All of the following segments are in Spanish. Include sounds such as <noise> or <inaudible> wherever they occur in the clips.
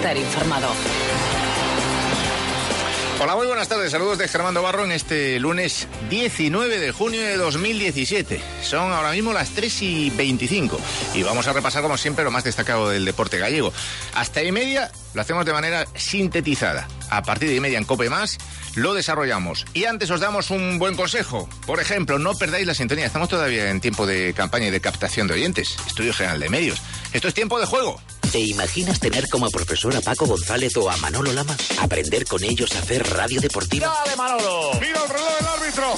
Informado. Hola, muy buenas tardes. Saludos de Germán Barro en este lunes 19 de junio de 2017. Son ahora mismo las 3 y 25 y vamos a repasar como siempre lo más destacado del deporte gallego. Hasta y media lo hacemos de manera sintetizada. A partir de y media en Cope Más lo desarrollamos. Y antes os damos un buen consejo. Por ejemplo, no perdáis la sintonía. Estamos todavía en tiempo de campaña y de captación de oyentes. Estudio General de Medios. Esto es tiempo de juego. ¿Te imaginas tener como profesor a Paco González o a Manolo Lama? Aprender con ellos a hacer radio deportiva. ¡Dale, Manolo! ¡Mira el reloj del árbitro!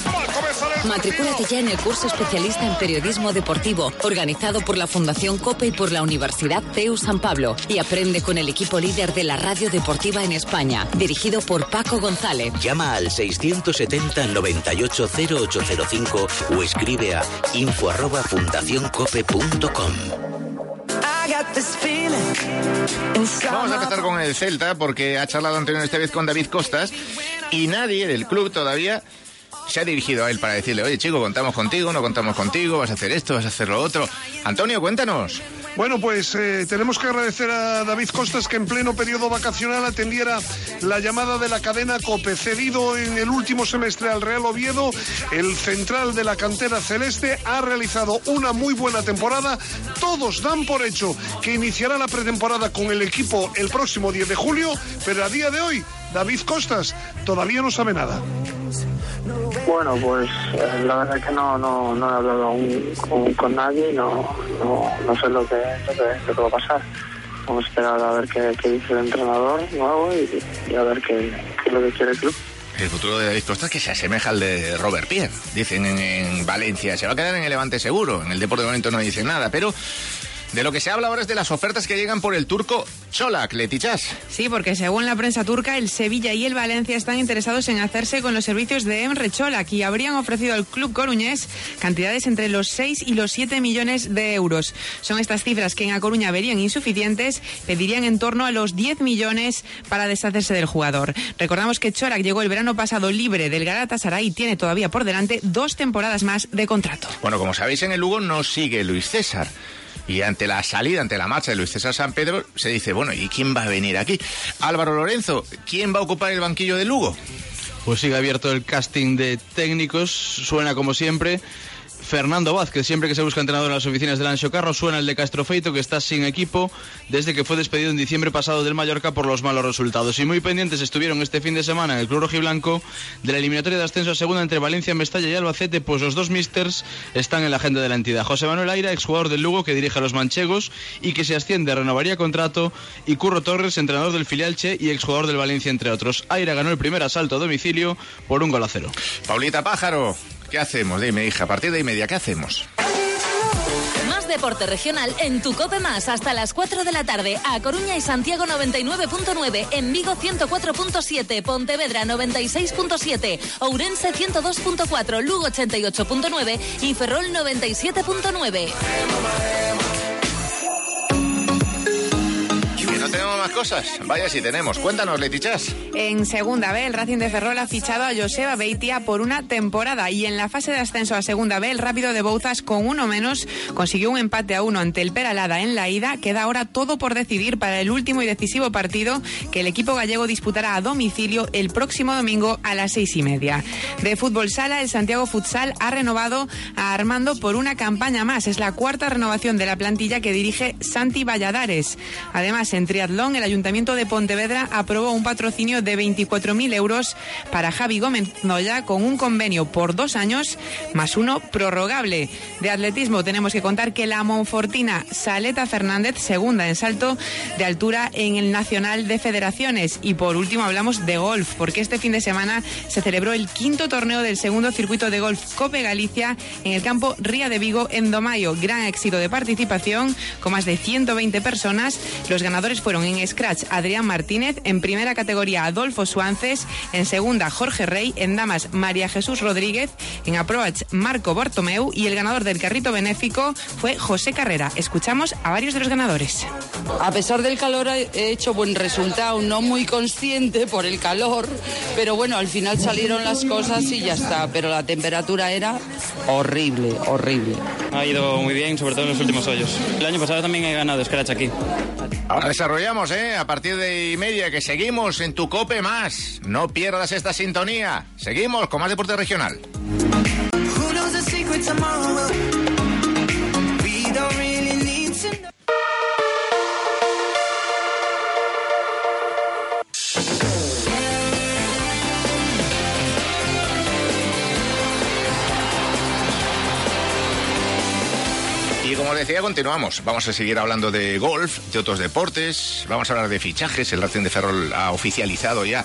Matricúlate ya en el curso especialista en periodismo deportivo, organizado por la Fundación COPE y por la Universidad CEU San Pablo, y aprende con el equipo líder de la radio deportiva en España, dirigido por Paco González. Llama al 670 98 0805 o escribe a info arroba fundacioncope.com. Vamos a empezar con el Celta porque ha charlado Antonio esta vez con David Costas y nadie del club todavía se ha dirigido a él para decirle, oye chico, contamos contigo, no contamos contigo, vas a hacer esto, vas a hacer lo otro. Antonio, cuéntanos. Bueno, pues eh, tenemos que agradecer a David Costas que en pleno periodo vacacional atendiera la llamada de la cadena COPE. Cedido en el último semestre al Real Oviedo, el central de la cantera celeste ha realizado una muy buena temporada. Todos dan por hecho que iniciará la pretemporada con el equipo el próximo 10 de julio, pero a día de hoy, David Costas todavía no sabe nada. Bueno, pues eh, la verdad es que no, no, no he hablado aún con, nadie no, no, no sé lo que, lo que, va a pasar. Vamos a esperar a ver qué, dice el entrenador nuevo y, y a ver qué, es lo que quiere el club. El futuro de David Costas que se asemeja al de Robert Pierre. Dicen en, en Valencia, se va a quedar en el Levante seguro. En el Deporte de momento no dicen nada, pero de lo que se habla ahora es de las ofertas que llegan por el turco Cholak, Letichas. Sí, porque según la prensa turca, el Sevilla y el Valencia están interesados en hacerse con los servicios de Emre Cholak y habrían ofrecido al club coruñés cantidades entre los 6 y los 7 millones de euros. Son estas cifras que en A Coruña verían insuficientes, pedirían en torno a los 10 millones para deshacerse del jugador. Recordamos que Cholak llegó el verano pasado libre del Galatasaray y tiene todavía por delante dos temporadas más de contrato. Bueno, como sabéis, en el Lugo no sigue Luis César. Y ante la salida, ante la marcha de Luis César San Pedro, se dice, bueno, ¿y quién va a venir aquí? Álvaro Lorenzo, ¿quién va a ocupar el banquillo de Lugo? Pues sigue abierto el casting de técnicos, suena como siempre. Fernando Vázquez, siempre que se busca entrenador en las oficinas del Ancho Carro, suena el de Castrofeito, que está sin equipo desde que fue despedido en diciembre pasado del Mallorca por los malos resultados. Y muy pendientes estuvieron este fin de semana en el Club Rojiblanco de la eliminatoria de ascenso a segunda entre Valencia, Mestalla y Albacete, pues los dos misters están en la agenda de la entidad. José Manuel Aira, exjugador del Lugo, que dirige a los manchegos y que se asciende, renovaría contrato, y Curro Torres, entrenador del filial Che y exjugador del Valencia, entre otros. Aira ganó el primer asalto a domicilio por un gol a cero. Paulita Pájaro, ¿qué hacemos? Dime, hija, a partir de y media, ¿qué hacemos? Más deporte regional en tu Cope Más hasta las 4 de la tarde. A Coruña y Santiago 99.9, en Vigo 104.7, Pontevedra 96.7, Ourense 102.4, Lugo 88.9 y Ferrol 97.9. tenemos más cosas. Vaya si tenemos. Cuéntanos, Letichas. En segunda B, el Racing de Ferrol ha fichado a Joseba Beitia por una temporada y en la fase de ascenso a segunda B, el Rápido de Bouzas con uno menos consiguió un empate a uno ante el Peralada en la ida. Queda ahora todo por decidir para el último y decisivo partido que el equipo gallego disputará a domicilio el próximo domingo a las seis y media. De fútbol sala, el Santiago Futsal ha renovado a Armando por una campaña más. Es la cuarta renovación de la plantilla que dirige Santi Valladares. Además, en triatlón, el Ayuntamiento de Pontevedra aprobó un patrocinio de 24.000 euros para Javi Gómez Noya con un convenio por dos años más uno prorrogable. De atletismo tenemos que contar que la Monfortina Saleta Fernández, segunda en salto de altura en el Nacional de Federaciones. Y por último hablamos de golf, porque este fin de semana se celebró el quinto torneo del segundo circuito de golf Cope Galicia en el campo Ría de Vigo en Domayo. Gran éxito de participación con más de 120 personas. Los ganadores fueron en Scratch Adrián Martínez, en primera categoría Adolfo Suances, en segunda Jorge Rey, en damas María Jesús Rodríguez, en approach Marco Bartomeu y el ganador del carrito benéfico fue José Carrera. Escuchamos a varios de los ganadores. A pesar del calor he hecho buen resultado, no muy consciente por el calor, pero bueno, al final salieron las cosas y ya está, pero la temperatura era horrible, horrible. Ha ido muy bien, sobre todo en los últimos hoyos. El año pasado también he ganado Scratch aquí. Ahora desarrollamos, ¿eh? A partir de y media, que seguimos en tu cope más. No pierdas esta sintonía. Seguimos con más deporte regional. Decía, continuamos. Vamos a seguir hablando de golf, de otros deportes. Vamos a hablar de fichajes. El Racing de Ferrol ha oficializado ya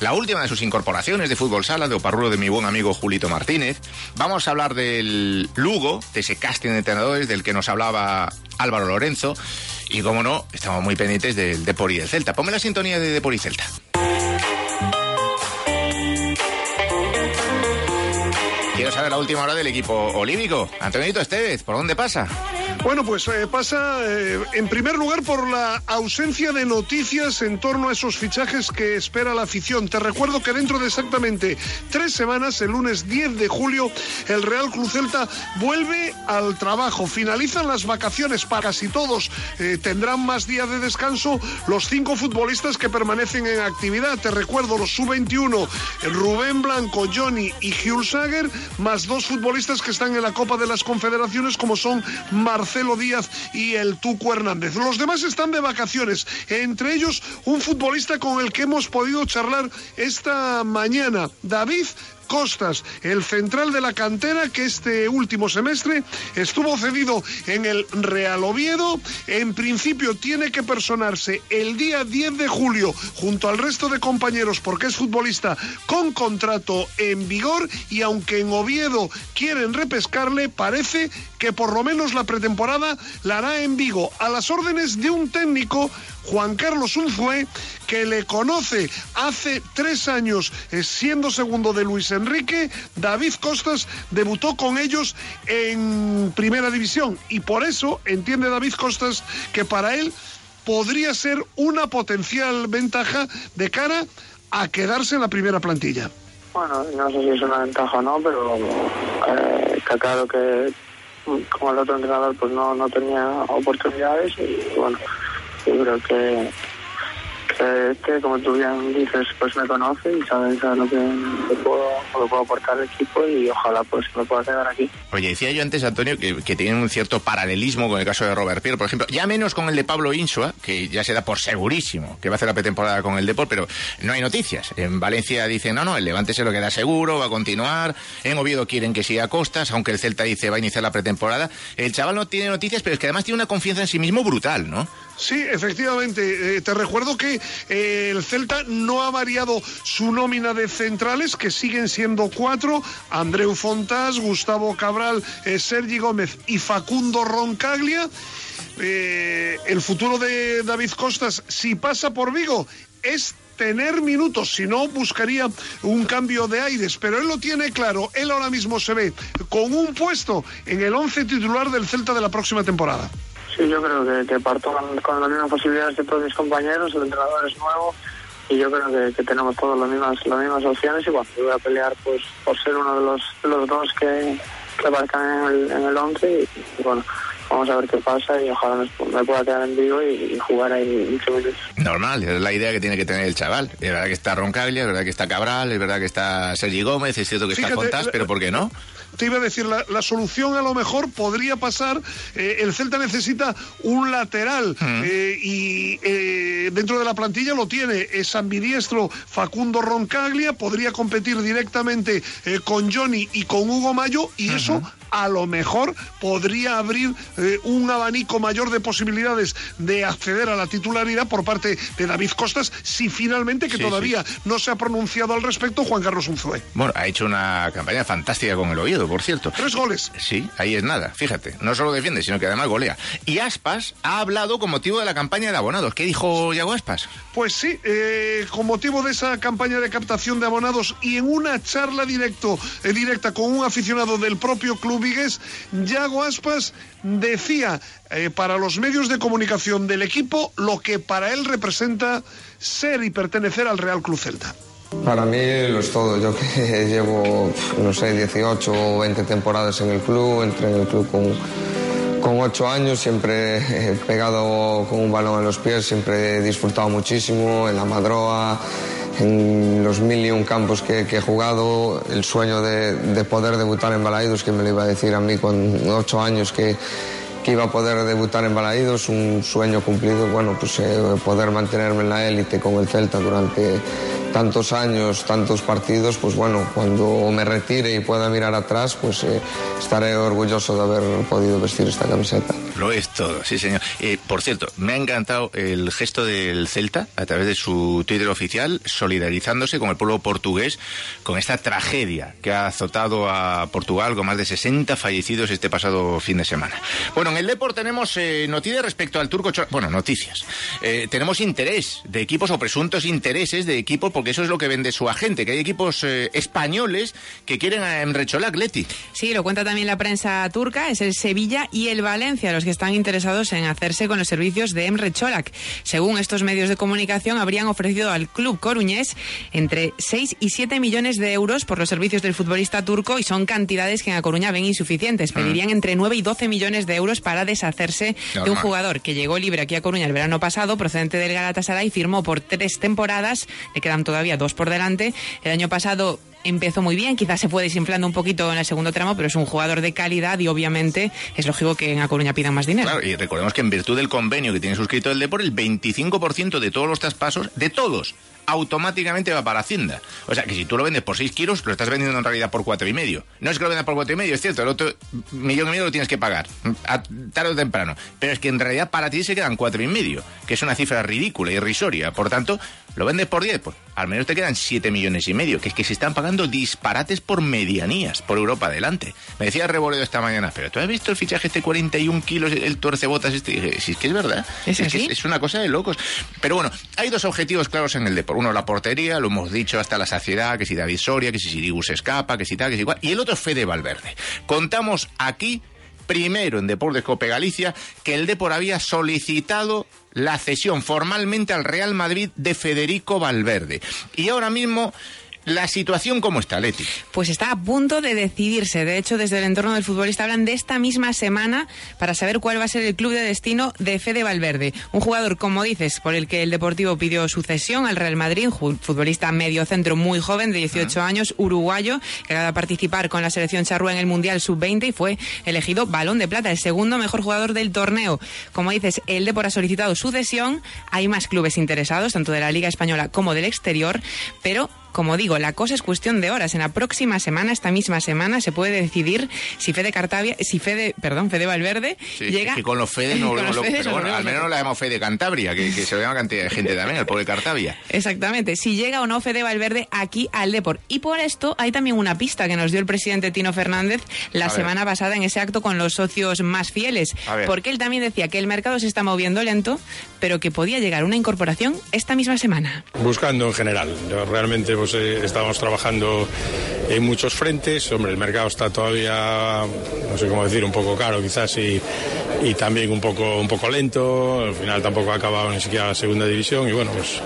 la última de sus incorporaciones de fútbol sala, de Oparrulo de mi buen amigo Julito Martínez. Vamos a hablar del Lugo, de ese casting de entrenadores del que nos hablaba Álvaro Lorenzo. Y como no, estamos muy pendientes del Depor y del Celta. Ponme la sintonía de Depor y Celta. Saber la última hora del equipo olímpico. Antonito Estevez, ¿por dónde pasa? Bueno, pues eh, pasa eh, en primer lugar por la ausencia de noticias en torno a esos fichajes que espera la afición. Te recuerdo que dentro de exactamente tres semanas, el lunes 10 de julio, el Real Cruz Celta vuelve al trabajo. Finalizan las vacaciones para casi todos. Eh, tendrán más días de descanso los cinco futbolistas que permanecen en actividad. Te recuerdo los sub-21, Rubén Blanco, Johnny y Jules Sager, más dos futbolistas que están en la Copa de las Confederaciones como son Marcelo Marcelo Díaz y el Tuco Hernández. Los demás están de vacaciones, entre ellos un futbolista con el que hemos podido charlar esta mañana, David Costas, el central de la cantera que este último semestre estuvo cedido en el Real Oviedo. En principio tiene que personarse el día 10 de julio junto al resto de compañeros porque es futbolista con contrato en vigor y aunque en Oviedo quieren repescarle, parece que por lo menos la pretemporada la hará en Vigo a las órdenes de un técnico Juan Carlos Unzué, que le conoce hace tres años eh, siendo segundo de Luis Enrique. David Costas debutó con ellos en primera división y por eso entiende David Costas que para él podría ser una potencial ventaja de cara a quedarse en la primera plantilla. Bueno, no sé si es una ventaja o no, pero eh, está claro que como el otro entrenador pues no, no tenía oportunidades y bueno yo creo que, que este, como tú bien dices, pues me conoce y sabe, lo, que puedo, puedo aportar al equipo y ojalá pues me pueda quedar aquí. Oye, decía yo antes, Antonio, que, que tienen un cierto paralelismo con el caso de Robert Pierre, por ejemplo, ya menos con el de Pablo Insua, que ya se da por segurísimo que va a hacer la pretemporada con el Depor, pero no hay noticias. En Valencia dicen, no, no, el Levante se lo queda seguro, va a continuar. En Oviedo quieren que siga a Costas, aunque el Celta dice va a iniciar la pretemporada. El chaval no tiene noticias, pero es que además tiene una confianza en sí mismo brutal, ¿no? Sí, efectivamente. Eh, te recuerdo que eh, el Celta no ha variado su nómina de centrales, que siguen siendo cuatro. Andreu Fontás, Gustavo Cabral, eh, Sergi Gómez y Facundo Roncaglia. el futuro de David Costas, si pasa por Vigo, es tener minutos, si no buscaría un cambio de aires, pero él lo tiene claro, él ahora mismo se ve con un puesto en el once titular del Celta de la próxima temporada. Sí, yo creo que, que parto con, las mismas posibilidades de todos mis compañeros, el entrenador es nuevo y yo creo que, tenemos todas las mismas, las mismas opciones y bueno, voy a pelear pues por ser uno de los, de los dos que, que aparezcan en el, en el 11 y, bueno, vamos a ver qué pasa y ojalá me, pueda quedar en vivo y, jugar ahí mucho minutos. Normal, es la idea que tiene que tener el chaval. Es verdad que está Roncaglia, es verdad que está Cabral, es verdad que está Sergi Gómez, es cierto que está Fontás, pero ¿por qué no? Te iba a decir, la, la solución a lo mejor podría pasar, eh, el Celta necesita un lateral eh, y eh, dentro de la plantilla lo tiene, es ambidiestro Facundo Roncaglia, podría competir directamente con Johnny y con Hugo Mayo y eso a lo mejor podría abrir eh, un abanico mayor de posibilidades de acceder a la titularidad por parte de David Costas, si finalmente, que Sí, todavía no se ha pronunciado al respecto, Juan Carlos Unzué. Bueno, ha hecho una campaña fantástica con el Oviedo, por cierto. Tres goles. Sí, ahí es nada, fíjate. No solo defiende, sino que además golea. Y Aspas ha hablado con motivo de la campaña de abonados. ¿Qué dijo Yago Aspas? Pues sí, eh, con motivo de esa campaña de captación de abonados y en una charla directo, eh, directa con un aficionado del propio club Vigués, Yago Aspas decía eh, para los medios de comunicación del equipo lo que para él representa ser y pertenecer al Real Club Celta. Para mí lo es todo. Yo que <laughs> llevo, no sé, 18 o 20 temporadas en el club, entré en el club con, con 8 años, siempre he pegado con un balón en los pies, siempre he disfrutado muchísimo en la Madroa, en los mil y un campos que, he jugado, el sueño de, de poder debutar en Balaidos, que me lo iba a decir a mí con 8 años que iba a poder debutar en Balaídos, un sueño cumplido, bueno, pues eh, poder mantenerme en la élite con el Celta durante tantos años, tantos partidos, pues bueno, cuando me retire y pueda mirar atrás, pues eh, estaré orgulloso de haber podido vestir esta camiseta. Lo es todo, sí señor. Eh, por cierto, me ha encantado el gesto del Celta a través de su Twitter oficial, solidarizándose con el pueblo portugués con esta tragedia que ha azotado a Portugal con más de 60 fallecidos este pasado fin de semana. Bueno, en el Deport tenemos eh, noticias respecto al turco. Bueno, noticias. Eh, tenemos interés de equipos o presuntos intereses de equipos, porque eso es lo que vende su agente, que hay equipos eh, españoles que quieren a Emre Cholak, Leti. Sí, lo cuenta también la prensa turca, es el Sevilla y el Valencia los que están interesados en hacerse con los servicios de Emre Cholak. Según estos medios de comunicación, habrían ofrecido al club coruñés entre 6 y 7 millones de euros por los servicios del futbolista turco y son cantidades que en A Coruña ven insuficientes. Pedirían entre 9 y 12 millones de euros para deshacerse de un jugador que llegó libre aquí a Coruña el verano pasado, procedente del Galatasaray, firmó por tres temporadas, le quedan todavía dos por delante. El año pasado empezó muy bien, quizás se fue desinflando un poquito en el segundo tramo, pero es un jugador de calidad y obviamente es lógico que en A Coruña pidan más dinero. Claro, y recordemos que en virtud del convenio que tiene suscrito el Depor, el 25% de todos los traspasos, de todos, automáticamente va para Hacienda. O sea, que si tú lo vendes por 6 kilos, lo estás vendiendo en realidad por cuatro y medio. No es que lo vendas por cuatro y medio, es cierto, el otro millón y medio lo tienes que pagar, a- tarde o temprano. Pero es que en realidad para ti se quedan cuatro y medio, que es una cifra ridícula, irrisoria. Por tanto, lo vendes por 10, pues al menos te quedan 7 millones y medio, que es que se están pagando disparates por medianías, por Europa adelante. Me decía Reboledo esta mañana, pero ¿tú has visto el fichaje este 41 kilos, el torcebotas este? Y dije, si es que es verdad. Es una cosa de locos. Pero bueno, hay dos objetivos claros en el deporte. Uno, la portería, lo hemos dicho hasta la saciedad, que si David Soria, que si Sirigu se escapa, que si tal, que si igual. Y el otro es Fede Valverde. Contamos aquí, primero en Deportes Cope Galicia, que el Depor había solicitado la cesión formalmente al Real Madrid de Federico Valverde. Y ahora mismo, la situación cómo está, Leti. Pues está a punto de decidirse. De hecho, desde el entorno del futbolista hablan de esta misma semana para saber cuál va a ser el club de destino de Fede Valverde. Un jugador, como dices, por el que el Deportivo pidió sucesión al Real Madrid, un futbolista medio centro muy joven, de 18 años, uruguayo, que acaba de participar con la selección charrúa en el Mundial Sub-20 y fue elegido balón de plata, el segundo mejor jugador del torneo. Como dices, el Depor ha solicitado su cesión. Hay más clubes interesados, tanto de la Liga Española como del exterior, pero como digo, la cosa es cuestión de horas. En la próxima semana, esta misma semana, se puede decidir si Fede Cartavia, si Fede, perdón, Fede Valverde Sí, llega. es que con los Fede <laughs> no los locos, Fedes pero bueno, al menos no la llamamos Fede Cantabria, que, que se lo llama cantidad de gente también, el pobre Cartavia. Exactamente, si llega o no Fede Valverde aquí al Deport. Y por esto hay también una pista que nos dio el presidente Tino Fernández la A ver. semana pasada en ese acto con los socios más fieles. Porque él también decía que el mercado se está moviendo lento, pero que podía llegar una incorporación esta misma semana. Buscando en general. Realmente pues, eh, estamos trabajando en muchos frentes. Hombre, el mercado está todavía, no sé cómo decir, un poco caro quizás y, y también un poco, un poco lento. Al final tampoco ha acabado ni siquiera la segunda división y bueno, pues...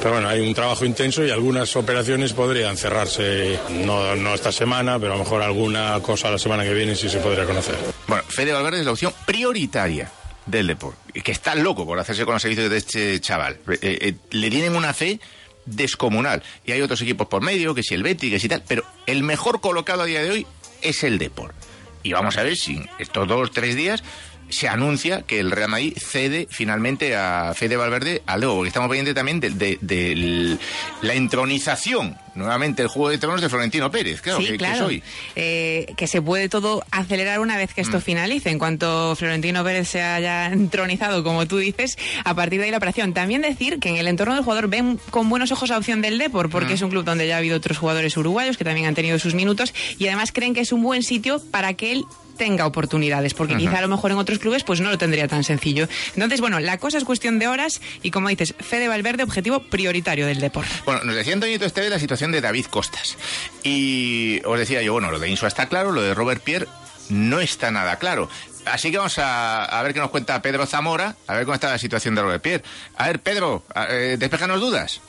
Pero bueno, hay un trabajo intenso y algunas operaciones podrían cerrarse, no, no esta semana, pero a lo mejor alguna cosa la semana que viene sí se podría conocer. Bueno, Fede Valverde es la opción prioritaria del deporte. Que está loco por hacerse con los servicios de este chaval. Eh, eh, le tienen una fe descomunal. Y hay otros equipos por medio, que si el Betty, que si tal. Pero el mejor colocado a día de hoy es el Depor. Y vamos a ver si estos dos tres días se anuncia que el Real Madrid cede finalmente a Fede Valverde al Depor, porque estamos pendientes también de, de- de la entronización, nuevamente el Juego de Tronos de Florentino Pérez, claro, sí, que, que claro. soy. Eh, que se puede todo acelerar una vez que esto Mm. finalice. En cuanto Florentino Pérez se haya entronizado, como tú dices, a partir de ahí la operación. También decir que en el entorno del jugador ven con buenos ojos la opción del Depor, porque Mm. es un club donde ya ha habido otros jugadores uruguayos que también han tenido sus minutos y además creen que es un buen sitio para que él tenga oportunidades, porque quizá a lo mejor en otros clubes pues no lo tendría tan sencillo. Entonces, bueno, la cosa es cuestión de horas y como dices, Fede Valverde, objetivo prioritario del Depor. Bueno, nos decía Antonio Esteve la situación de David Costas. Y os decía yo, bueno, lo de Insua está claro, lo de Robert Pierre no está nada claro. Así que vamos a, a ver qué nos cuenta Pedro Zamora, a ver cómo está la situación de Robert Pierre. A ver, Pedro, eh, despejanos dudas.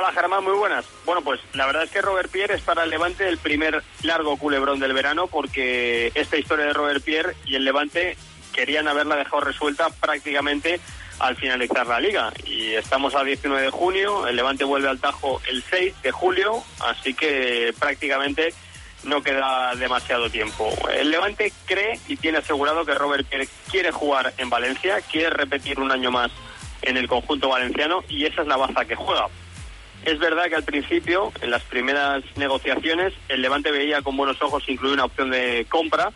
Hola Germán, muy buenas. Bueno, pues la verdad es que Robert Pierre es para el Levante el primer largo culebrón del verano porque esta historia de Robert Pierre y el Levante querían haberla dejado resuelta prácticamente al finalizar la liga. Y estamos a 19 de junio, el Levante vuelve al Tajo el 6 de julio, así que prácticamente no queda demasiado tiempo. El Levante cree y tiene asegurado que Robert Pierre quiere jugar en Valencia, quiere repetir un año más en el conjunto valenciano y esa es la baza que juega. Es verdad que al principio, en las primeras negociaciones, el Levante veía con buenos ojos incluir una opción de compra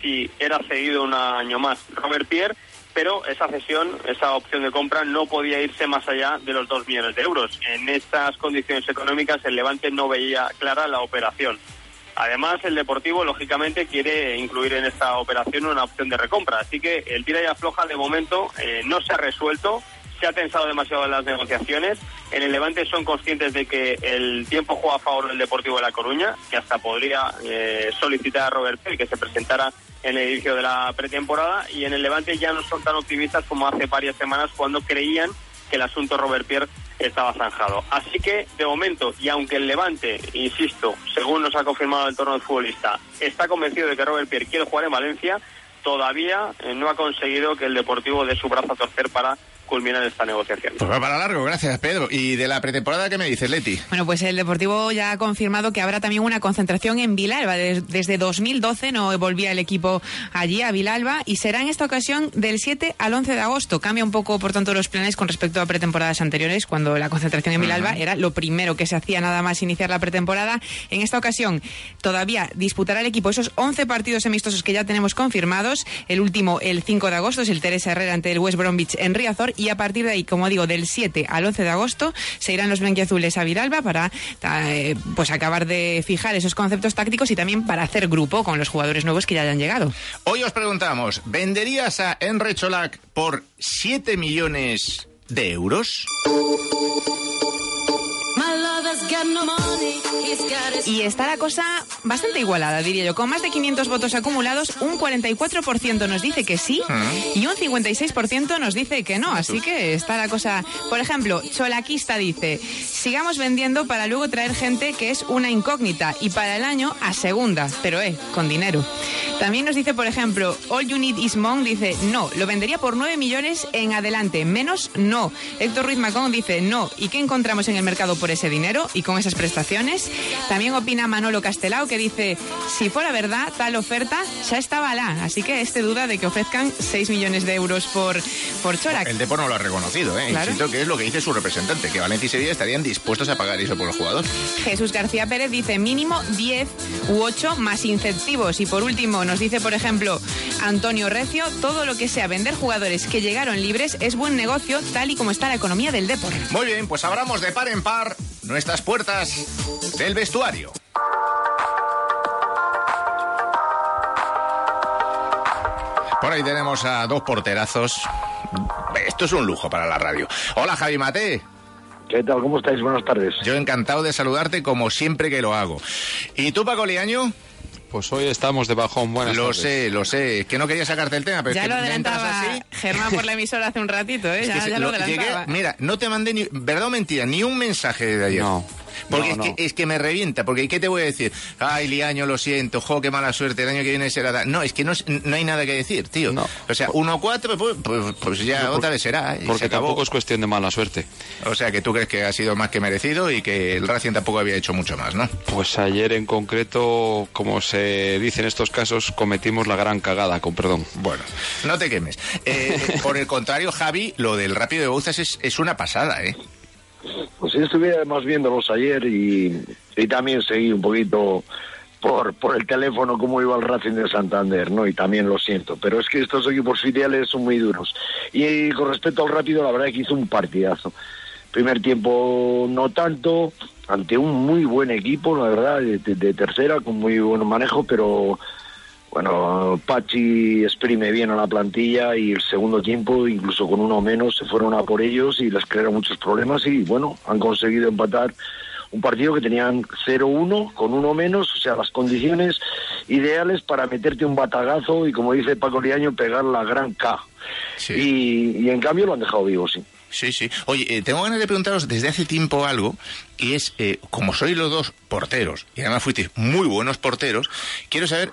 si era cedido un año más Robert Pierre, pero esa cesión, esa opción de compra no podía irse más allá de los 2 millones de euros. En estas condiciones económicas el Levante no veía clara la operación. Además, el Deportivo, lógicamente, quiere incluir en esta operación una opción de recompra. Así que el tira y afloja, de momento, eh, no se ha resuelto. Se ha tensado demasiado en las negociaciones. En el Levante son conscientes de que el tiempo juega a favor del Deportivo de La Coruña, que hasta podría eh, solicitar a Robert Pell que se presentara en el inicio de la pretemporada. Y en el Levante ya no son tan optimistas como hace varias semanas cuando creían que el asunto Robert Pierre estaba zanjado. Así que, de momento, y aunque el Levante, insisto, según nos ha confirmado el torno del futbolista, está convencido de que Robert Pierre quiere jugar en Valencia, todavía eh, no ha conseguido que el Deportivo dé su brazo a torcer para culminar esta negociación. Pues va para largo, gracias Pedro. ¿Y de la pretemporada qué me dices, Leti? Bueno, pues el Deportivo ya ha confirmado que habrá también una concentración en Vilalba. Des- Desde 2012 no volvía el equipo allí, a Vilalba, y será en esta ocasión del 7 al 11 de agosto. Cambia un poco, por tanto, los planes con respecto a pretemporadas anteriores, cuando la concentración en Vilalba era lo primero que se hacía nada más iniciar la pretemporada. En esta ocasión todavía disputará el equipo esos 11 partidos amistosos que ya tenemos confirmados. El último, el 5 de agosto, es el Teresa Herrera ante el West Bromwich en Riazor. Y a partir de ahí, como digo, del 7 al 11 de agosto, se irán los blanquiazules a Viralba para eh, pues acabar de fijar esos conceptos tácticos y también para hacer grupo con los jugadores nuevos que ya hayan llegado. Hoy os preguntamos, ¿venderías a Enre Cholac por 7 millones de euros? Y está la cosa bastante igualada, diría yo. Con más de 500 votos acumulados, un 44% nos dice que sí y un 56% nos dice que no. Así que está la cosa. Por ejemplo, Cholaquista dice: sigamos vendiendo para luego traer gente que es una incógnita y para el año a segunda, pero eh, con dinero. También nos dice, por ejemplo, All You Need Is Monk dice: no, lo vendería por 9 millones en adelante, menos no. Héctor Ruiz Macón dice: no. ¿Y qué encontramos en el mercado por ese dinero y con esas prestaciones? También opina Manolo Castelao que dice, si fuera verdad tal oferta, ya estaba la. Así que este duda de que ofrezcan 6 millones de euros por, por Chorac. El Depor no lo ha reconocido, ¿eh? Claro. Insisto que es lo que dice su representante, que Valencia y Sevilla estarían dispuestos a pagar eso por el jugador. Jesús García Pérez dice mínimo 10 u 8 más incentivos. Y por último nos dice, por ejemplo, Antonio Recio, todo lo que sea vender jugadores que llegaron libres es buen negocio tal y como está la economía del deporte. Muy bien, pues abramos de par en par nuestras puertas del vestuario. Por ahí tenemos a dos porterazos. Esto es un lujo para la radio. Hola, Javi Mate. ¿Qué tal? ¿Cómo estáis? Buenas tardes. Yo encantado de saludarte como siempre que lo hago. ¿Y tú, Paco Liaño? Pues hoy estamos de bajón. Buenas Lo tardes. sé, lo sé. Es que no quería sacarte el tema, pero ya es que lo me entras adelantaba así. Germán por la emisora hace un ratito, ¿eh? Es Ya, que se- ya lo lo- llegué- adelantaba. mira, no te mandé ni, verdad o mentira, ni un mensaje de ayer. No, Porque No, es, no. Que, es que me revienta, porque ¿qué te voy a decir? Ay, Liaño, lo siento, jo, qué mala suerte, el año que viene será... No, es que no, no hay nada que decir, tío. O sea, 1-4, pues, pues, pues ya por- otra vez será. se Porque acabó. tampoco es cuestión de mala suerte. O sea, que tú crees que ha sido más que merecido y que el Racing tampoco había hecho mucho más, ¿no? Pues ayer en concreto, como se dice en estos casos, cometimos la gran cagada, con perdón. Bueno, no te quemes. Eh, eh, por el contrario, Javi, lo del Rápido de Bouzas es, es una pasada, ¿eh? Pues sí, estuvimos viéndolos ayer y, y también seguí un poquito por, por el teléfono cómo iba el Racing de Santander, ¿no? Y también lo siento, pero es que estos equipos filiales son muy duros. Y con respecto al Rápido, la verdad es que hizo un partidazo. Primer tiempo no tanto, ante un muy buen equipo, la verdad, de- de tercera, con muy buen manejo, pero bueno, Pachi exprime bien a la plantilla y el segundo tiempo, incluso con uno menos, se fueron a por ellos y les crearon muchos problemas y bueno, han conseguido empatar un partido que tenían 0-1 con uno menos, o sea, las condiciones ideales para meterte un batagazo y como dice Paco Liaño, pegar la gran K. Y, y en cambio lo han dejado vivo, sí. Sí, sí. Oye, eh, tengo ganas de preguntaros desde hace tiempo algo, y es, eh, como sois los dos porteros, y además fuisteis muy buenos porteros, quiero saber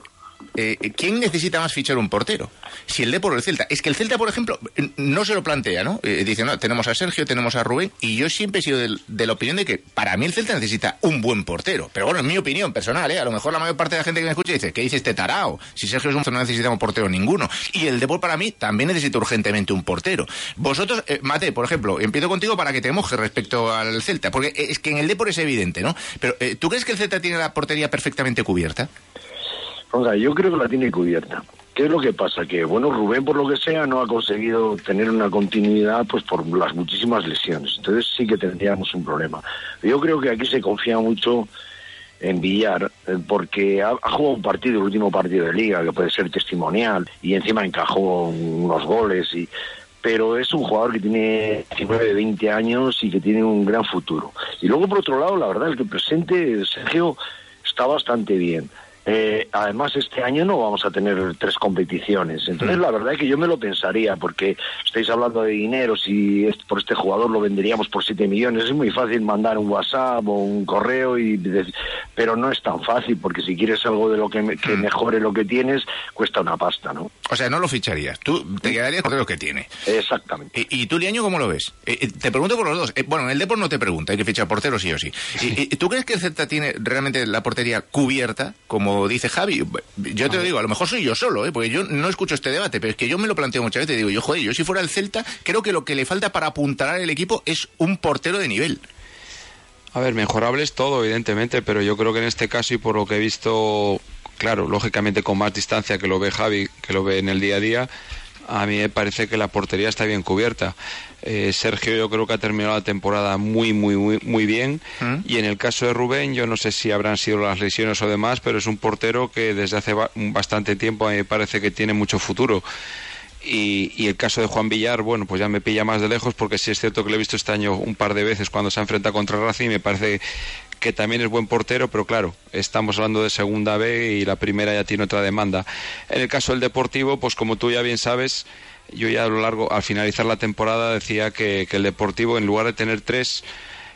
eh, quién necesita más fichar un portero. Si el Depor o el Celta. Es que el Celta, por ejemplo, eh, no se lo plantea, ¿no? Eh, dice, no, tenemos a Sergio, tenemos a Rubén, y yo siempre he sido de, la opinión de que para mí el Celta necesita un buen portero. Pero bueno, es mi opinión personal, ¿eh? A lo mejor la mayor parte de la gente que me escucha dice, ¿qué dice este tarao? Si Sergio es un no necesitamos portero ninguno. Y el Depor para mí también necesita urgentemente un portero. Vosotros, eh, Mate, por ejemplo, empiezo contigo para que te mojes respecto al Celta, porque eh, es que en el Depor es evidente, ¿no? Pero ¿tú crees que el Celta tiene la portería perfectamente cubierta? Oiga, yo creo que la tiene cubierta. ¿Qué es lo que pasa? Que, bueno, Rubén, por lo que sea, no ha conseguido tener una continuidad pues por las muchísimas lesiones. Entonces sí que tendríamos un problema. Yo creo que aquí se confía mucho en Villar, eh, porque ha, jugado un partido, el último partido de liga, que puede ser testimonial, y encima encajó unos goles y pero es un jugador que tiene 19, 20 años y que tiene un gran futuro. Y luego, por otro lado, la verdad, el que presente Sergio está bastante bien. Eh, además, este año no vamos a tener tres competiciones. Entonces, la verdad es que yo me lo pensaría, porque estáis hablando de dinero, si es- por este jugador lo venderíamos por 7 millones, es muy fácil mandar un WhatsApp o un correo, y pero no es tan fácil, porque si quieres algo de lo que, me- que mejore lo que tienes, cuesta una pasta, ¿no? O sea, no lo ficharías. Tú te quedarías con lo que tiene. Exactamente. ¿Y, y tú, Liaño, cómo lo ves? Eh, eh, te pregunto por los dos. Eh, bueno, en el Depor no te pregunta, hay que fichar portero sí o sí. ¿Y, y- ¿Tú crees que el Celta tiene realmente la portería cubierta, como dice Javi? Yo te lo digo, a lo mejor soy yo solo, ¿eh? porque yo no escucho este debate, pero es que yo me lo planteo muchas veces. Digo, yo, joder, yo si fuera el Celta, creo que lo que le falta para apuntalar el equipo es un portero de nivel. A ver, mejorable es todo, evidentemente, pero yo creo que en este caso y por lo que he visto, claro, lógicamente con más distancia que lo ve Javi, que lo ve en el día a día, a mí me parece que la portería está bien cubierta. Eh, Sergio yo creo que ha terminado la temporada muy, muy, muy, muy bien. Y en el caso de Rubén, yo no sé si habrán sido las lesiones o demás, pero es un portero que desde hace ba- bastante tiempo a mí me parece que tiene mucho futuro. Y, y el caso de Juan Villar, bueno, pues ya me pilla más de lejos porque sí es cierto que lo he visto este año un par de veces cuando se ha enfrentado contra Racing y me parece que también es buen portero, pero claro, estamos hablando de segunda B y la primera ya tiene otra demanda. En el caso del Deportivo, pues como tú ya bien sabes, yo ya a lo largo, al finalizar la temporada decía que, que el Deportivo, en lugar de tener tres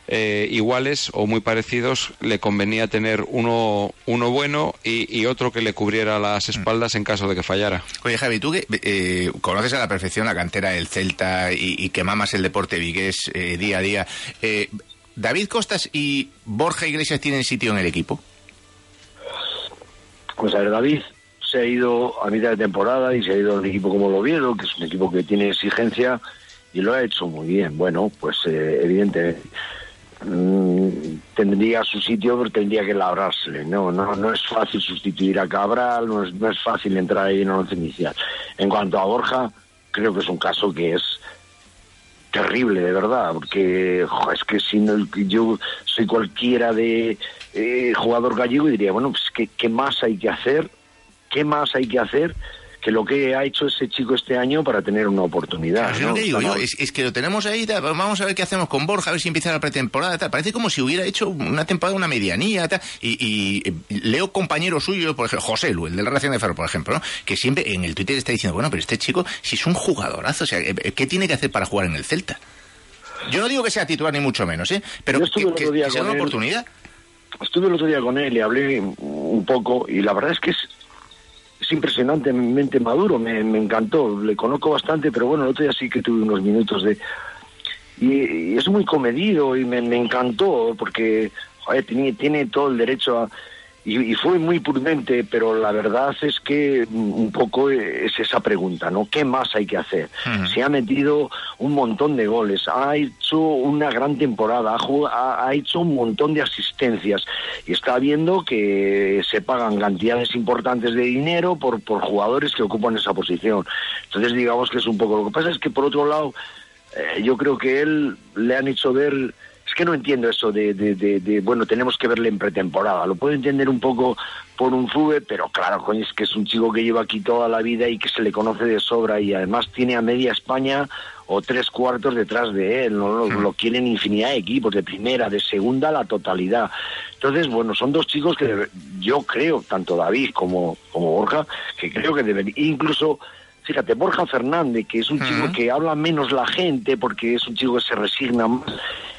eh, iguales o muy parecidos, le convenía tener uno, uno bueno y, y otro que le cubriera las espaldas en caso de que fallara. Oye, Javi, tú que eh, conoces a la perfección la cantera del Celta y, y que mamas el deporte vigués eh, día a día, eh, ¿David Costas y Borja Iglesias tienen sitio en el equipo? Pues a ver, David se ha ido a mitad de temporada y se ha ido al equipo como lo Oviedo, que es un equipo que tiene exigencia y lo ha hecho muy bien. Bueno, pues eh, evidentemente mm, tendría su sitio, pero tendría que labrársele. No, no, no es fácil sustituir a Cabral, no es, no es fácil entrar ahí en el once inicial. En cuanto a Borja, creo que es un caso que es terrible, de verdad, porque es que si no, yo soy cualquiera de eh, jugador gallego y diría, bueno, pues ¿qué, ¿qué más hay que hacer? ¿Qué más hay que hacer que lo que ha hecho ese chico este año para tener una oportunidad? Claro, es que digo O sea, yo, no- es, es que lo tenemos ahí, tal, vamos a ver qué hacemos con Borja, a ver si empieza la pretemporada, tal. Parece como si hubiera hecho una temporada, una medianía, tal. Y, y, eh, leo compañeros suyos, por ejemplo, José Lu, el de la Relación de Ferro, por ejemplo, ¿no? que siempre en el Twitter está diciendo, bueno, pero este chico, si es un jugadorazo, o sea, eh, ¿qué tiene que hacer para jugar en el Celta? Yo no digo que sea titular ni mucho menos, ¿eh? Pero que, que- que sea una él. oportunidad. Estuve el otro día con él y hablé un poco y la verdad es que es, es impresionantemente maduro, me, me encantó, le conozco bastante, pero bueno, el otro día sí que tuve unos minutos de... Y, y es muy comedido y me, me encantó porque joder, tiene, tiene todo el derecho a... Y, y fue muy prudente, pero la verdad es que un poco es esa pregunta, ¿no? ¿Qué más hay que hacer? Se ha metido un montón de goles, ha hecho una gran temporada, ha, ha hecho un montón de asistencias y está viendo que se pagan cantidades importantes de dinero por, por jugadores que ocupan esa posición. Entonces digamos que es un poco... Lo que pasa es que por otro lado, eh, yo creo que él le han hecho ver... Es que no entiendo eso de, de, de- de, bueno, tenemos que verle en pretemporada. Lo puedo entender un poco por un fube, pero claro, coño, es que es un chico que lleva aquí toda la vida y que se le conoce de sobra y además tiene a media España o tres cuartos detrás de él. ¿no? Lo, lo quieren infinidad de equipos, de primera, de segunda, la totalidad. Entonces, bueno, son dos chicos que yo creo, tanto David como, como Borja, que creo que deberían, incluso Fíjate, Borja Fernández, que es un chico que habla menos la gente porque es un chico que se resigna más.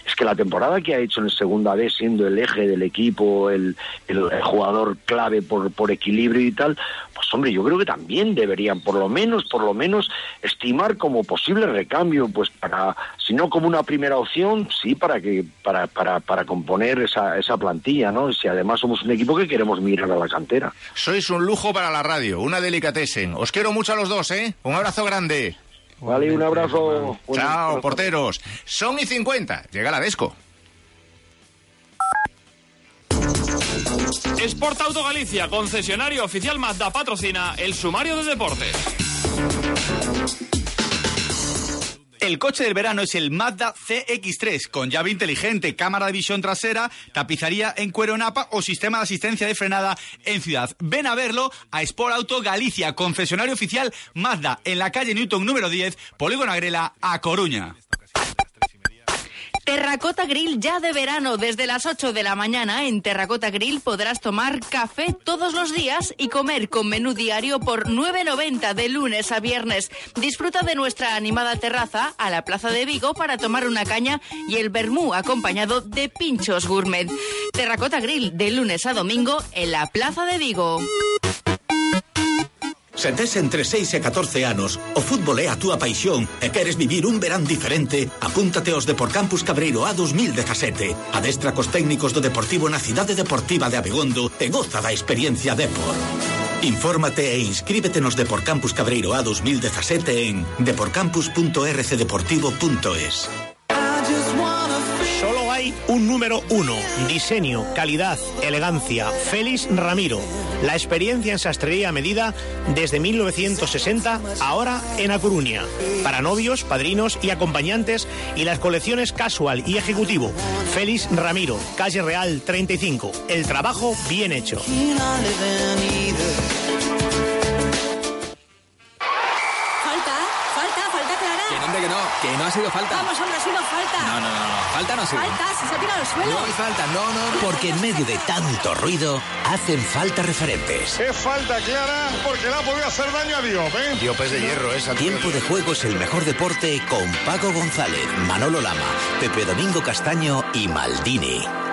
Es que la temporada que ha hecho en segunda vez, siendo el eje del equipo, el, el- el jugador clave por, por equilibrio y tal, pues hombre, yo creo que también deberían, por lo menos, por lo menos, estimar como posible recambio, pues para, si no como una primera opción, sí para que, para, para, para componer esa, esa plantilla, ¿no? Si además somos un equipo que queremos mirar a la cantera. Sois un lujo para la radio, una delicatessen. Os quiero mucho a los dos, ¿eh? Un abrazo grande. Vale, un abrazo. Chao, porteros. Son y 50. Llega la Desco. Sport Auto Galicia, concesionario oficial Mazda, patrocina el sumario de deportes. El coche del verano es el Mazda CX3 con llave inteligente, cámara de visión trasera, tapizaría en cuero napa o sistema de asistencia de frenada en ciudad. Ven a verlo a Sport Auto Galicia, concesionario oficial Mazda en la calle Newton número 10, Polígono Agrela, A Coruña. Terracota Grill ya de verano. Desde las 8 de la mañana en Terracota Grill podrás tomar café todos los días y comer con menú diario por 9.90 de lunes a viernes. Disfruta de nuestra animada terraza a la Plaza de Vigo para tomar una caña y el vermú acompañado de pinchos gourmet. Terracota Grill de lunes a domingo en la Plaza de Vigo. Se tes entre 6 e 14 anos, o fútbol é a túa paixón e queres vivir un verán diferente, apúntate aos Deporcampus Cabreiro A 2017. Adestra cos técnicos do Deportivo na cidade deportiva de Abegondo e goza da experiencia Depor. Infórmate e inscríbete nos Deporcampus Cabreiro A 2017 en deporcampus.rcdeportivo.es. Un número uno. Diseño, calidad, elegancia. Félix Ramiro. La experiencia en sastrería a medida desde 1960, ahora en A Coruña. Para novios, padrinos y acompañantes y las colecciones casual y ejecutivo. Félix Ramiro, calle Real 35. El trabajo bien hecho. Que no, ha sido falta. Vamos, hombre, ha sido falta. No, no, no, no, falta no ha sido. Falta, si se ha tirado al suelo. No hay falta, no, no. Porque en medio de tanto ruido, hacen falta referentes. Es falta clara porque le ha podido hacer daño a Diop, ¿eh? Diopes de hierro, esa. Tiempo de juego es el mejor deporte con Paco González, Manolo Lama, Pepe Domingo Castaño y Maldini.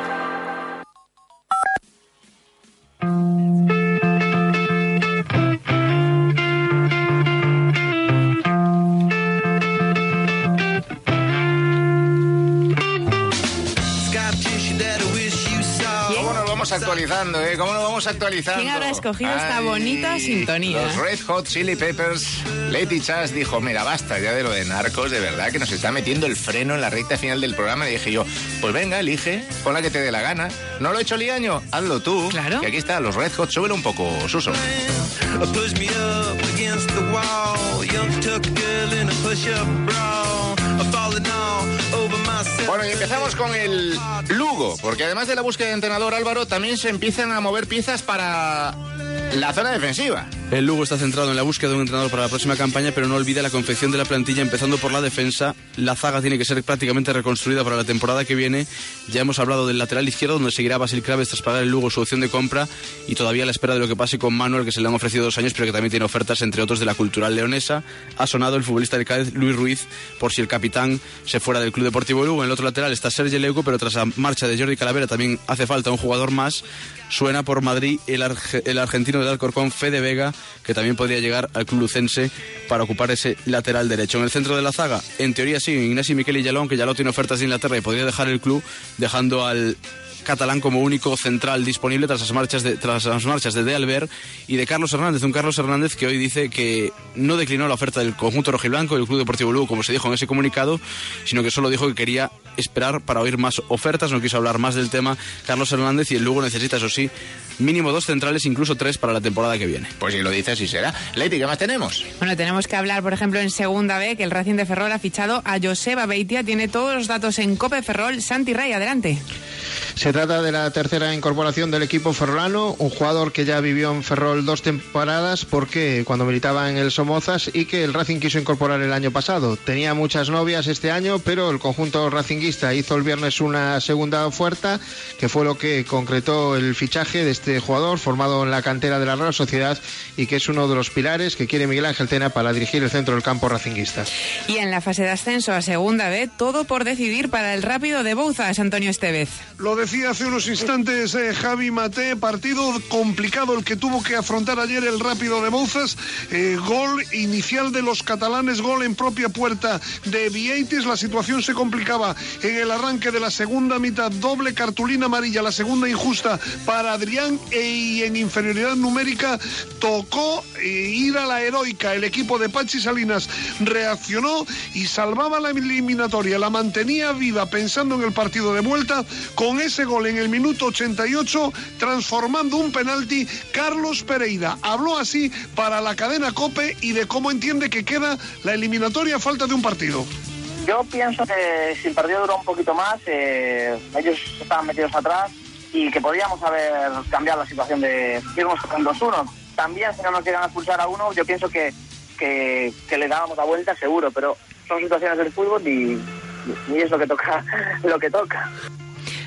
Eh? ¿Cómo nos vamos actualizando? ¿Quién habrá escogido esta bonita sintonía? Los Red Hot Chili Peppers. Leti Chas dijo, mira, basta ya de lo de narcos, de verdad, que nos está metiendo el freno en la recta final del programa. Y dije yo, pues venga, elige, pon la que te dé la gana. ¿No lo he hecho Liaño? Hazlo tú. Claro. Y aquí está, los Red Hot, súbelo un poco, Suso. Bueno, y empezamos con el Lugo, porque además de la búsqueda de entrenador Álvaro, también se empiezan a mover piezas para la zona defensiva. El Lugo está centrado en la búsqueda de un entrenador para la próxima campaña, pero no olvida la confección de la plantilla, empezando por la defensa. La zaga tiene que ser prácticamente reconstruida para la temporada que viene. Ya hemos hablado del lateral izquierdo, donde seguirá Basil Craves tras pagar el Lugo su opción de compra y todavía a la espera de lo que pase con Manuel, que se le han ofrecido dos años, pero que también tiene ofertas, entre otros, de la cultural leonesa. Ha sonado el futbolista de Cádiz, Luis Ruiz, por si el capitán se fuera del Club Deportivo Lugo. En el otro lateral está Sergio Leuco, pero tras la marcha de Jordi Calavera también hace falta un jugador más. Suena por Madrid el, el argentino del Alcorcón, Fede Vega, que también podría llegar al club lucense para ocupar ese lateral derecho. En el centro de la zaga, en teoría sí, Ignacio Miquel y Yalón, que ya lo tiene ofertas de Inglaterra y podría dejar el club, dejando al catalán como único central disponible tras las marchas de, tras las marchas de De Albert y de Carlos Hernández, un Carlos Hernández que hoy dice que no declinó la oferta del conjunto rojiblanco y del Club Deportivo Lugo, como se dijo en ese comunicado, sino que solo dijo que quería esperar para oír más ofertas, no quiso hablar más del tema Carlos Hernández y el Lugo necesita, eso sí, mínimo dos centrales, incluso tres para la temporada que viene. Pues si lo dice, así será. Leti, ¿qué más tenemos? Bueno, tenemos que hablar, por ejemplo, en segunda B, que el Racing de Ferrol ha fichado a Joseba Beitia. Tiene todos los datos en Cope Ferrol. Santi Rey, adelante. Se trata de la tercera incorporación del equipo ferrolano, un jugador que ya vivió en Ferrol dos temporadas porque cuando militaba en el Somozas y que el Racing quiso incorporar el año pasado. Tenía muchas novias este año, pero el conjunto racinguista hizo el viernes una segunda oferta, que fue lo que concretó el fichaje de este jugador formado en la cantera de la Real Sociedad y que es uno de los pilares que quiere Miguel Ángel Tena para dirigir el centro del campo racinguista. Y en la fase de ascenso a segunda B, todo por decidir para el rápido de Bouzas, Antonio Estevez. Lo decía hace unos instantes eh, Javi Mate, partido complicado el que tuvo que afrontar ayer el rápido de Bouzas. Eh, gol inicial de los catalanes, gol en propia puerta de Vieites. La situación se complicaba en el arranque de la segunda mitad, doble cartulina amarilla, la segunda injusta para Adrián e, y en inferioridad numérica tocó eh, ir a la heroica. El equipo de Pachi Salinas reaccionó y salvaba la eliminatoria, la mantenía viva pensando en el partido de vuelta con ese gol en el minuto 88, transformando un penalti. Carlos Pereira habló así para la cadena Cope y de cómo entiende que queda la eliminatoria a falta de un partido. Yo pienso que si el partido duró un poquito más, eh, ellos estaban metidos atrás y que podíamos haber cambiado la situación de irnos con 2-1. También si no nos llegan a expulsar a uno, yo pienso que, que, que le dábamos la vuelta seguro, pero son situaciones del fútbol y, y es lo que toca, <laughs> lo que toca.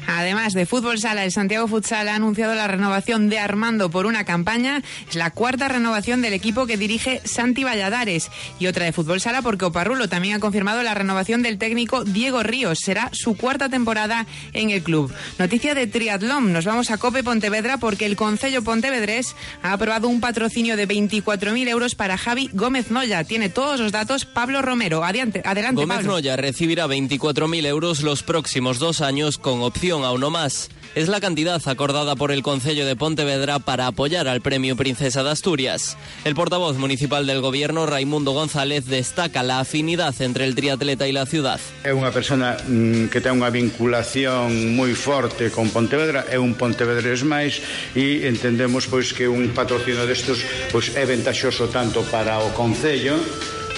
Además de Fútbol Sala, el Santiago Futsal ha anunciado la renovación de Armando por una campaña. Es la cuarta renovación del equipo que dirige Santi Valladares. Y otra de Fútbol Sala porque Oparrulo también ha confirmado la renovación del técnico Diego Ríos. Será su cuarta temporada en el club. Noticia de triatlón. Nos vamos a Cope Pontevedra porque el Concello Pontevedrés ha aprobado un patrocinio de 24.000 euros para Javi Gómez Noya. Tiene todos los datos Pablo Romero. Adelante, adelante Gómez Pablo. Noya recibirá 24.000 euros los próximos dos años con opción subvención ao más es la cantidad acordada por el Concello de Pontevedra para apoyar al Premio Princesa de Asturias. El portavoz municipal del Gobierno, Raimundo González, destaca la afinidad entre el triatleta y la ciudad. É unha persona mm, que ten unha vinculación moi forte con Pontevedra, é un pontevedrés máis e entendemos pois que un patrocinio destos pois é ventaxoso tanto para o Concello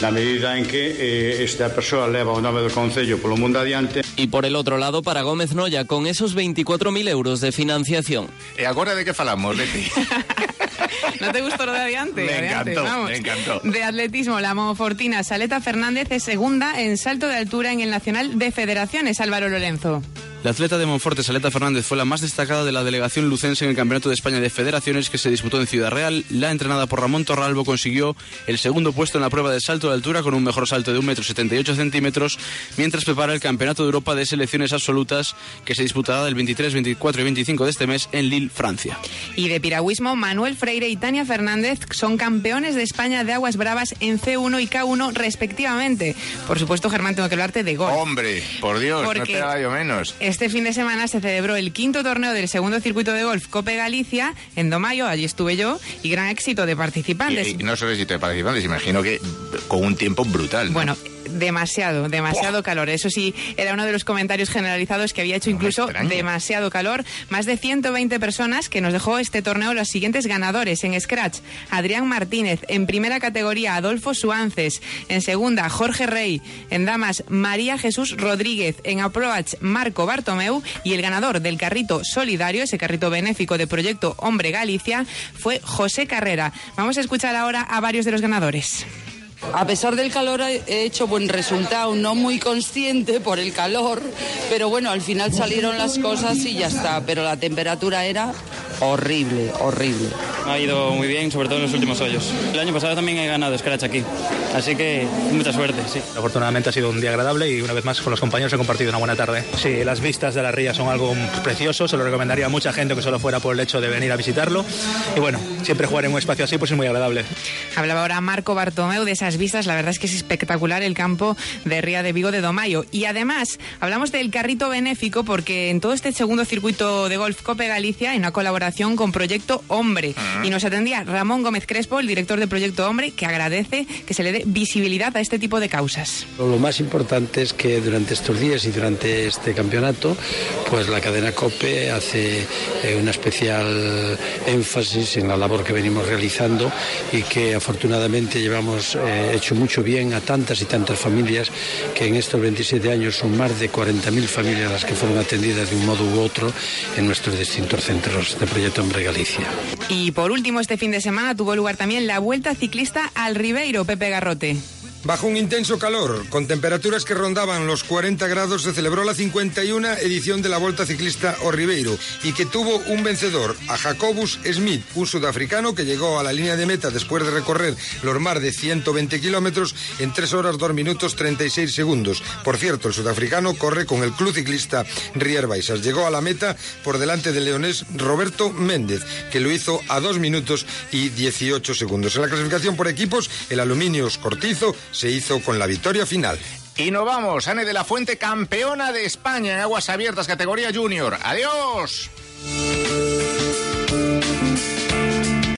na medida en que eh, esta persoa leva o nome do Concello polo mundo adiante Y por el otro lado, para Gómez Noya, con esos 24.000 euros de financiación. E agora de que falamos, Leti? <laughs> ¿No te gustó lo de adiante? Me Adiante, encantó, vamos. me encantó. De atletismo, la monofortina Saleta Fernández es segunda en salto de altura en el Nacional de Federaciones, Álvaro Lorenzo. La atleta de Monforte, Saleta Fernández, fue la más destacada de la delegación lucense en el Campeonato de España de Federaciones que se disputó en Ciudad Real. La entrenada por Ramón Torralbo consiguió el segundo puesto en la prueba de salto de altura con un mejor salto de 1,78 centímetros, mientras prepara el Campeonato de Europa de Selecciones Absolutas que se disputará del 23, 24 y 25 de este mes en Lille, Francia. Y de piragüismo, Manuel Freire y Tania Fernández son campeones de España de aguas bravas en C1 y K1 respectivamente. Por supuesto, Germán, tengo que hablarte de golf. Hombre, por Dios, no Porque- esperaba yo menos. Este fin de semana se celebró el quinto torneo del segundo circuito de golf Cope Galicia en Domayo, allí estuve yo, y gran éxito de participantes. Y, y no solo éxito de participantes, imagino que con un tiempo brutal. ¿no? Bueno, demasiado, demasiado calor. Eso sí, era uno de los comentarios generalizados que había hecho incluso demasiado calor. Más de 120 personas que nos dejó este torneo los siguientes ganadores. En Scratch, Adrián Martínez. En primera categoría, Adolfo Suances. En segunda, Jorge Rey. En damas, María Jesús Rodríguez. En Approach, Marco Bartomeu. Y el ganador del carrito solidario, ese carrito benéfico de Proyecto Hombre Galicia, fue José Carrera. Vamos a escuchar ahora a varios de los ganadores. A pesar del calor he hecho buen resultado, no muy consciente por el calor, pero bueno, al final salieron las cosas y ya está, pero la temperatura era horrible, horrible. Ha ido muy bien, sobre todo en los últimos hoyos. El año pasado también he ganado Scratch aquí, así que mucha suerte, sí. Afortunadamente ha sido un día agradable y una vez más con los compañeros he compartido una buena tarde. Sí, las vistas de la ría son algo precioso, se lo recomendaría a mucha gente que solo fuera por el hecho de venir a visitarlo. Y bueno, siempre jugar en un espacio así pues es muy agradable. Hablaba ahora Marco Bartomeu de esas vistas, la verdad es que es espectacular el campo de Ría de Vigo de Domayo. Y además, hablamos del carrito benéfico porque en todo este segundo circuito de golf Cope Galicia, en una colaboración con Proyecto Hombre, y nos atendía Ramón Gómez Crespo, el director de Proyecto Hombre, que agradece que se le dé visibilidad a este tipo de causas. Lo más importante es que durante estos días y durante este campeonato, pues la cadena COPE hace eh, una especial énfasis en la labor que venimos realizando y que afortunadamente llevamos eh, hecho mucho bien a tantas y tantas familias que en estos 27 años son más de 40.000 familias las que fueron atendidas de un modo u otro en nuestros distintos centros de Y por último, este fin de semana tuvo lugar también la Vuelta Ciclista al Ribeiro, Pepe Garrote. Bajo un intenso calor, con temperaturas que rondaban los 40 grados, se celebró la 51 edición de la Volta Ciclista o Ribeiro y que tuvo un vencedor, a Jacobus Smith, un sudafricano que llegó a la línea de meta después de recorrer los mar de 120 kilómetros en 3 horas 2 minutos 36 segundos. Por cierto, el sudafricano corre con el club ciclista Rier Baixas. Llegó a la meta por delante del leonés Roberto Méndez, que lo hizo a 2 minutos y 18 segundos. En la clasificación por equipos, el Aluminios Cortizo se hizo con la victoria final. Y nos vamos, Ane de la Fuente, campeona de España en aguas abiertas, categoría junior. Adiós.